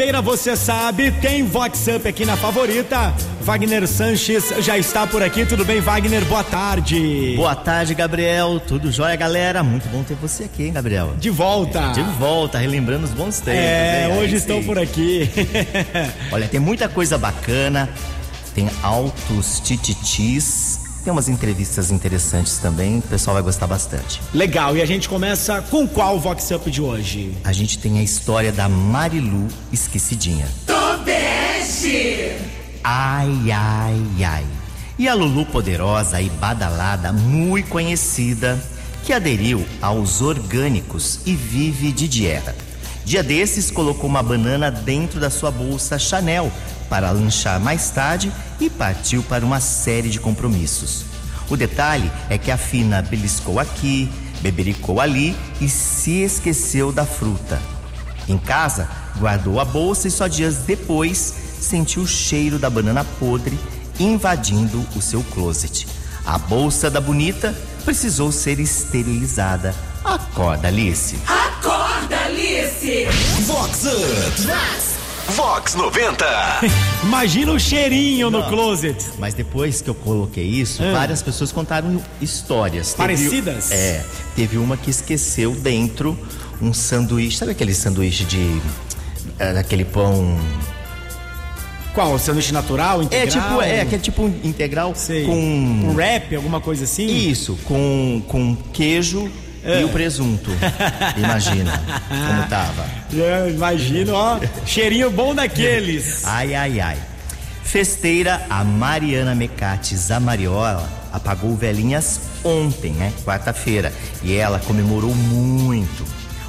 Segunda-feira, você sabe, tem Vox Up aqui na favorita. Wagner Sanches já está por aqui. Tudo bem, Wagner? Boa tarde. Boa tarde, Gabriel. Tudo jóia, galera? Muito bom ter você aqui, hein, Gabriel? De volta. É, de volta, relembrando os bons tempos. É, hoje Aí estou sim. por aqui. Olha, tem muita coisa bacana. Tem altos tititis. Tem umas entrevistas interessantes também. O pessoal vai gostar bastante. Legal, e a gente começa com qual Vox Up de hoje? A gente tem a história da Marilu esquecidinha. Ai, ai, ai. E a Lulu poderosa e badalada, muito conhecida, que aderiu aos orgânicos e vive de dieta. Dia desses colocou uma banana dentro da sua bolsa Chanel para lanchar mais tarde e partiu para uma série de compromissos. O detalhe é que a Fina beliscou aqui, bebericou ali e se esqueceu da fruta. Em casa, guardou a bolsa e só dias depois sentiu o cheiro da banana podre invadindo o seu closet. A bolsa da bonita precisou ser esterilizada. Acorda, Alice. Acorda, Alice! Vox Up. Vox 90. Imagina o cheirinho no closet. Mas depois que eu coloquei isso, várias pessoas contaram histórias. Teve- Parecidas? é. Teve uma que esqueceu dentro um sanduíche. Sabe aquele sanduíche de. é, daquele pão. Qual? Sanduíche natural, É integral? tipo, é, aquele tipo um integral Sei. com. Um wrap, alguma coisa assim? Isso, com, com queijo É. e o presunto. Imagina como tava. É, imagino, ó. cheirinho bom daqueles. Ai, ai, ai. Festeira, a Mariana Mecati Zamariola apagou velhinhas ontem, né? Quarta-feira. E ela comemorou muito.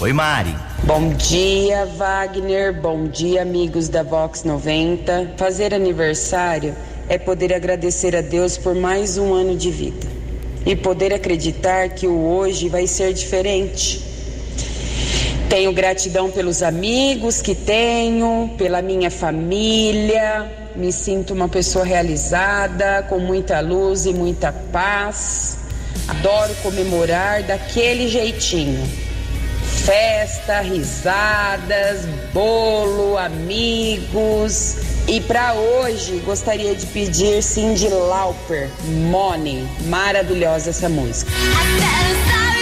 Oi, Mari. Bom dia, Wagner. Bom dia, amigos da Vox 90. Fazer aniversário é poder agradecer a Deus por mais um ano de vida e poder acreditar que o hoje vai ser diferente. Tenho gratidão pelos amigos que tenho, pela minha família. Me sinto uma pessoa realizada, com muita luz e muita paz. Adoro comemorar daquele jeitinho festa, risadas, bolo, amigos. E para hoje gostaria de pedir Cindy Lauper, Money. Maravilhosa essa música. Money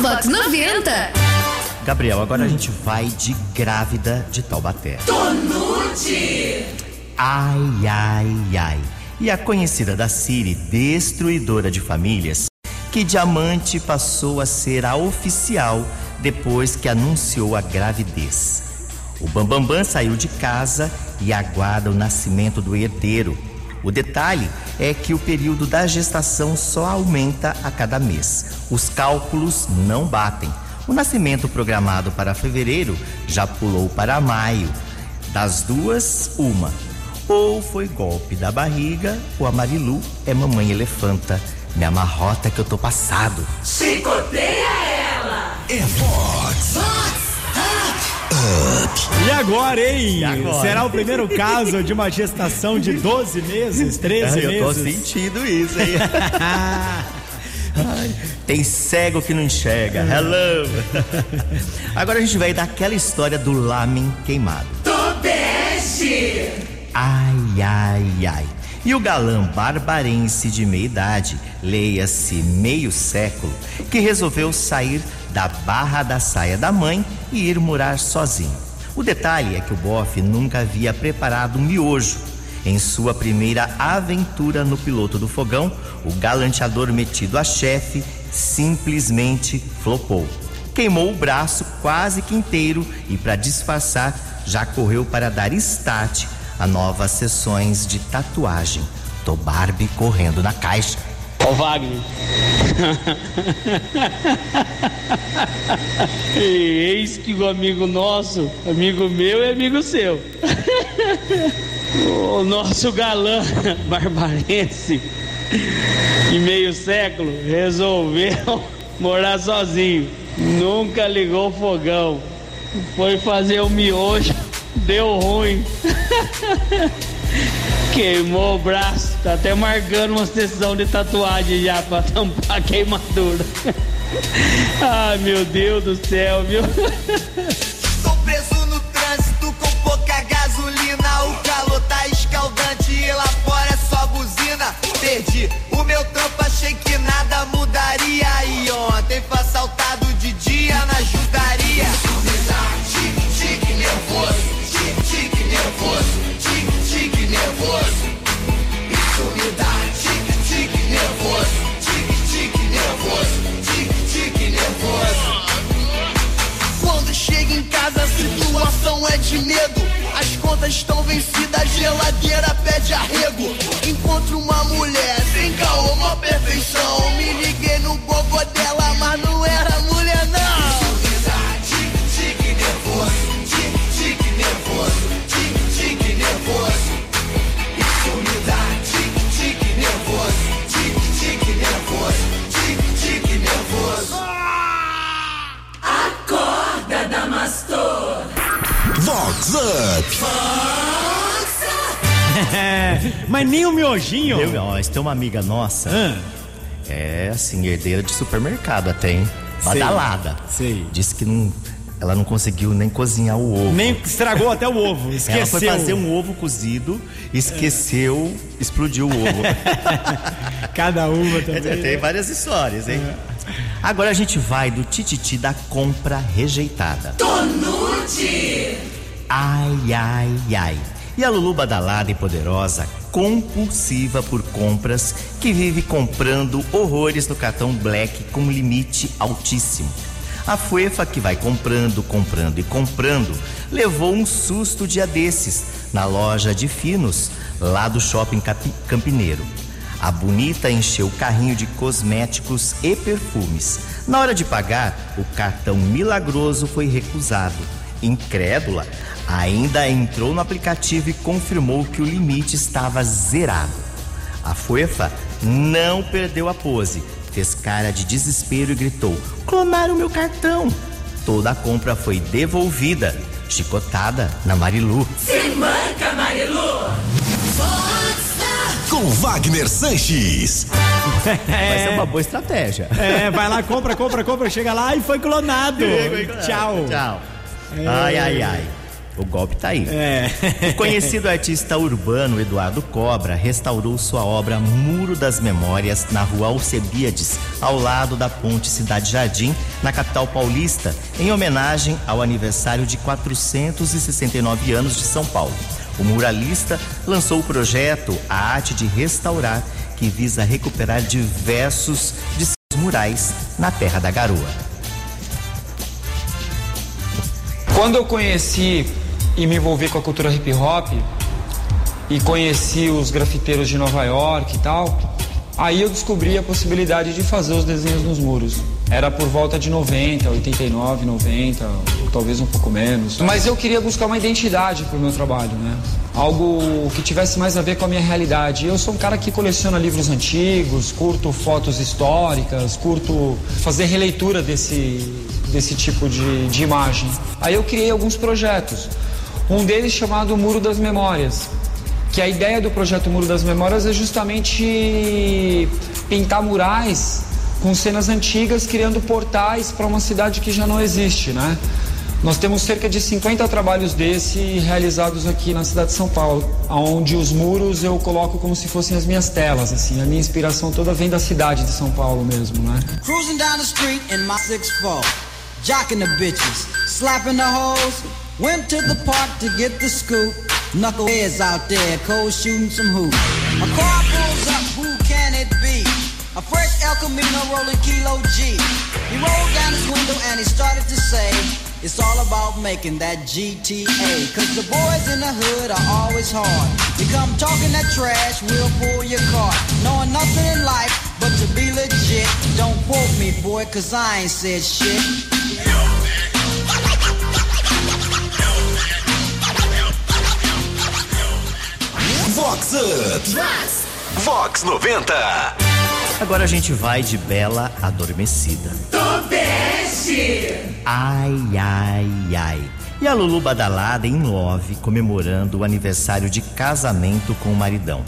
Vox 90. Gabriel, agora a gente vai de grávida de Taubaté. Ai, ai, ai. E a conhecida da Siri, destruidora de famílias, que Diamante passou a ser a oficial depois que anunciou a gravidez. O Bambambam saiu de casa e aguarda o nascimento do herdeiro. O detalhe é que o período da gestação só aumenta a cada mês. Os cálculos não batem. O nascimento programado para fevereiro já pulou para maio. Das duas, uma. Ou foi golpe da barriga, ou a Marilu é mamãe elefanta. Me amarrota que eu tô passado. É Vox. E agora, hein? E agora? Será o primeiro caso de uma gestação de 12 meses, 13 eu tô meses? sentindo isso aí. Ai, Tem cego que não enxerga. Hello. Agora a gente vai dar aquela história do lamen queimado. Ai, ai, ai. E o galã barbarense de meia idade, leia-se meio século, que resolveu sair da barra da saia da mãe e ir morar sozinho. O detalhe é que o bofe nunca havia preparado um miojo. Em sua primeira aventura no piloto do fogão, o galanteador metido a chefe simplesmente flopou. Queimou o braço quase que inteiro e, para disfarçar, já correu para dar start a novas sessões de tatuagem. Tô Barbie correndo na caixa. Ó Wagner. eis que o amigo nosso, amigo meu e amigo seu. o nosso galã barbarense de meio século resolveu morar sozinho. Nunca ligou o fogão. Foi fazer o miojo, deu ruim. Queimou o braço, tá até marcando uma sessão de tatuagem já pra tampar a queimadura. Ai meu Deus do céu, viu? contas estão vencidas, a geladeira pede arrego. Encontro uma mulher mas nem o miojinho. Eu, ó, tem uma amiga nossa, Ah, é assim, herdeira de supermercado até, hein? Sei. Badalada. Sei. Disse que não, ela não conseguiu nem cozinhar o ovo. nem estragou até o ovo. Esqueceu. Ela foi fazer um ovo cozido, esqueceu, explodiu o ovo. Cada uma Tem também. várias histórias, hein? Agora a gente vai do tititi da compra rejeitada. Tonute! Ai, ai, ai. E a Lulu badalada e poderosa, compulsiva por compras, que vive comprando horrores no cartão Black com limite altíssimo. A Fuefa, que vai comprando, comprando e comprando, levou um susto dia desses na loja de finos, lá do shopping Campineiro. A bonita encheu o carrinho de cosméticos e perfumes. Na hora de pagar, o cartão milagroso foi recusado. Incrédula, ainda entrou no aplicativo e confirmou que o limite estava zerado. A Fuefa não perdeu a pose, fez cara de desespero e gritou: Clonaram meu cartão! Toda a compra foi devolvida, chicotada na Marilu. Com Wagner Sanches. Vai ser uma boa estratégia. É, vai lá, compra, compra, compra, chega lá e foi clonado. Tchau. Tchau. Ai, ai, ai. O golpe tá aí. É. O conhecido artista urbano Eduardo Cobra restaurou sua obra Muro das Memórias na rua Alcebiades, ao lado da Ponte Cidade Jardim, na capital paulista, em homenagem ao aniversário de 469 anos de São Paulo. O muralista lançou o projeto A Arte de Restaurar, que visa recuperar diversos de seus murais na Terra da Garoa. Quando eu conheci e me envolver com a cultura hip hop e conheci os grafiteiros de Nova York e tal, aí eu descobri a possibilidade de fazer os desenhos nos muros. Era por volta de 90, 89, 90, ou talvez um pouco menos. Mas eu queria buscar uma identidade para o meu trabalho, né? Algo que tivesse mais a ver com a minha realidade. Eu sou um cara que coleciona livros antigos, curto fotos históricas, curto fazer releitura desse, desse tipo de, de imagem. Aí eu criei alguns projetos. Um deles chamado Muro das Memórias, que a ideia do projeto Muro das Memórias é justamente pintar murais com cenas antigas, criando portais para uma cidade que já não existe, né? Nós temos cerca de 50 trabalhos desse realizados aqui na cidade de São Paulo, onde os muros eu coloco como se fossem as minhas telas, assim, a minha inspiração toda vem da cidade de São Paulo mesmo, né? Cruising down the street in my 6'4, jocking the bitches, slapping the hoes, went to the park to get the scoop. Knuckleheads out there, cold shooting some hoops. A car pulls up, who can it be? A fresh El Camino rolling Kilo G. He rolled down his window and he started to say, It's all about making that GTA. Cause the boys in the hood are always hard. You come talking that trash, we'll pull your car. Knowing nothing in life but to be legit. Don't quote me, boy, cause I ain't said shit. Vox Up. Vox 90. Agora a gente vai de Bela Adormecida. Tobeste! Ai, ai, ai. E a Lulu Badalada em Love comemorando o aniversário de casamento com o maridão.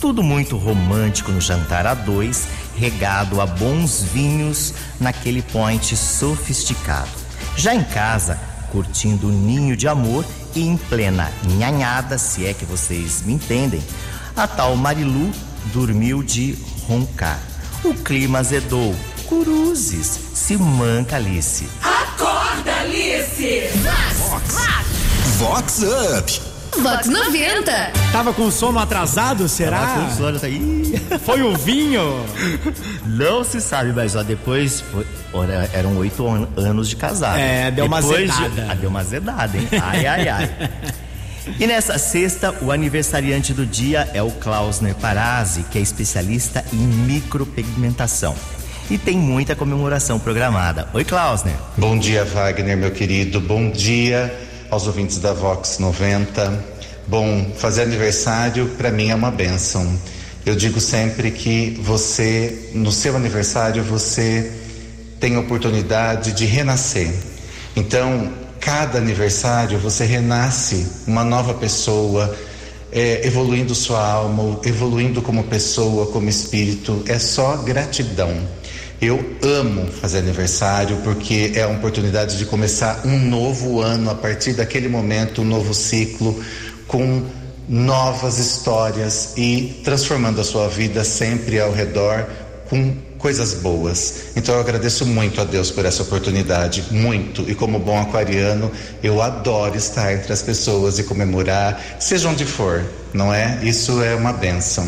Tudo muito romântico no jantar a dois, regado a bons vinhos naquele point sofisticado. Já em casa, curtindo o ninho de amor e em plena nhanhada, se é que vocês me entendem, a tal Marilu dormiu de roncar. O clima azedou. Cruzes, se manca Alice. Acorda, Alice! Vox Up. Vox 90. Tava com sono atrasado, será? Tava com sono, tá aí. Foi o vinho? Não se sabe, mas ó, depois foi- ora, eram oito an- anos de casado. É, deu uma Depois de- ah, deu uma azedada, hein? Ai, ai, ai. E nessa sexta, o aniversariante do dia é o Klausner Parazzi, que é especialista em micropigmentação. E tem muita comemoração programada. Oi, Klausner. Bom dia, Wagner, meu querido. Bom dia aos ouvintes da Vox 90. Bom, fazer aniversário para mim é uma benção. Eu digo sempre que você, no seu aniversário, você tem a oportunidade de renascer. Então, cada aniversário você renasce uma nova pessoa, é, evoluindo sua alma, evoluindo como pessoa, como espírito. É só gratidão. Eu amo fazer aniversário porque é a oportunidade de começar um novo ano a partir daquele momento, um novo ciclo com novas histórias e transformando a sua vida sempre ao redor com coisas boas. Então eu agradeço muito a Deus por essa oportunidade, muito. E como bom aquariano, eu adoro estar entre as pessoas e comemorar, seja onde for, não é? Isso é uma bênção.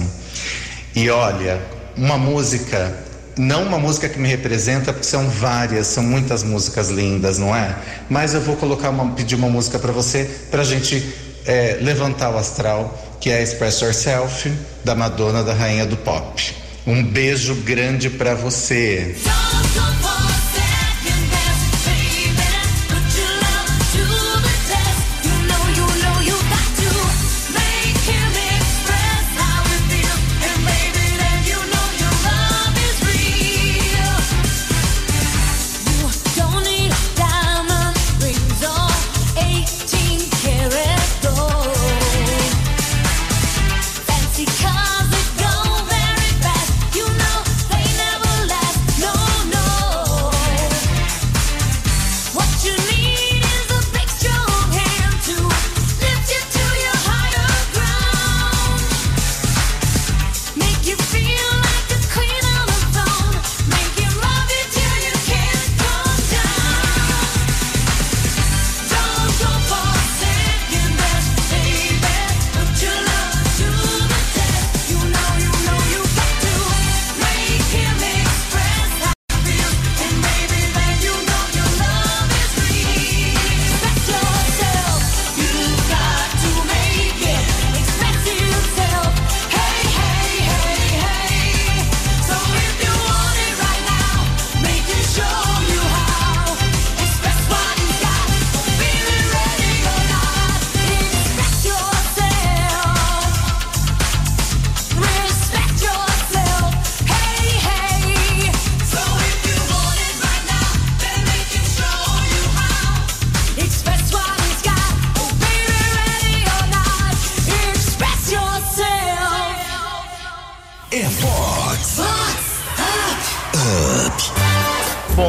E olha, uma música, não uma música que me representa, porque são várias, são muitas músicas lindas, não é? Mas eu vou colocar uma, pedir uma música para você, para a gente é, levantar o astral, que é Express Yourself, da Madonna, da Rainha do Pop. Um beijo grande para você.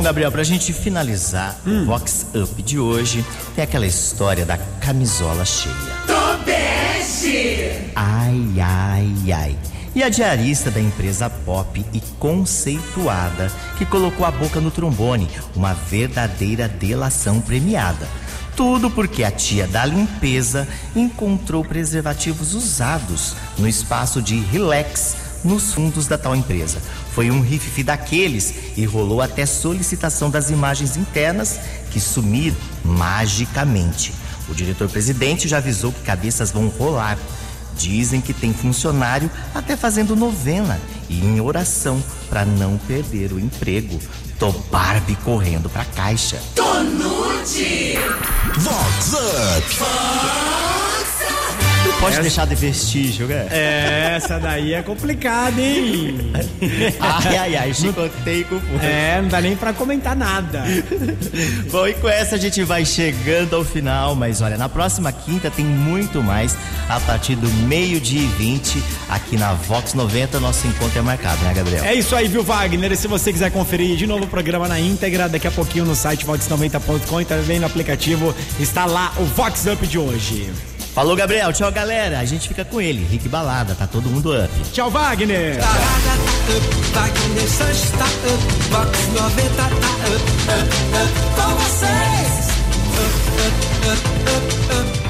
Gabriel, pra gente finalizar o Vox Up de hoje, tem aquela história da camisola cheia. Tobeste. Ai, ai, ai. E a diarista da empresa pop e conceituada que colocou a boca no trombone, uma verdadeira delação premiada. Tudo porque a tia da limpeza encontrou preservativos usados no espaço de relax nos fundos da tal empresa. Foi um rififi daqueles e rolou até solicitação das imagens internas que sumiram magicamente. O diretor-presidente já avisou que cabeças vão rolar. Dizem que tem funcionário até fazendo novena e em oração para não perder o emprego. Tô Barbie correndo pra caixa. Tô nude. Vox Up. Pode deixar de vestígio, né? É, essa daí é complicada, hein? Ai, ai, ai, chicotei com força. É, não dá nem pra comentar nada. Bom, e com essa a gente vai chegando ao final, mas olha, na próxima quinta tem muito mais a partir do meio-dia e 20 aqui na Vox 90. Nosso encontro é marcado, né, Gabriel? É isso aí, viu, Wagner? E se você quiser conferir de novo o programa na íntegra, daqui a pouquinho no site vox90.com e também no aplicativo está lá o Vox Up de hoje. Falou, Gabriel. Tchau, galera. A gente fica com ele. Rick Balada, tá todo mundo up. Tchau, Wagner. Wagner Sanches tá up, Vox 90 tá up, up, up, com vocês. Up, up, up, up, up.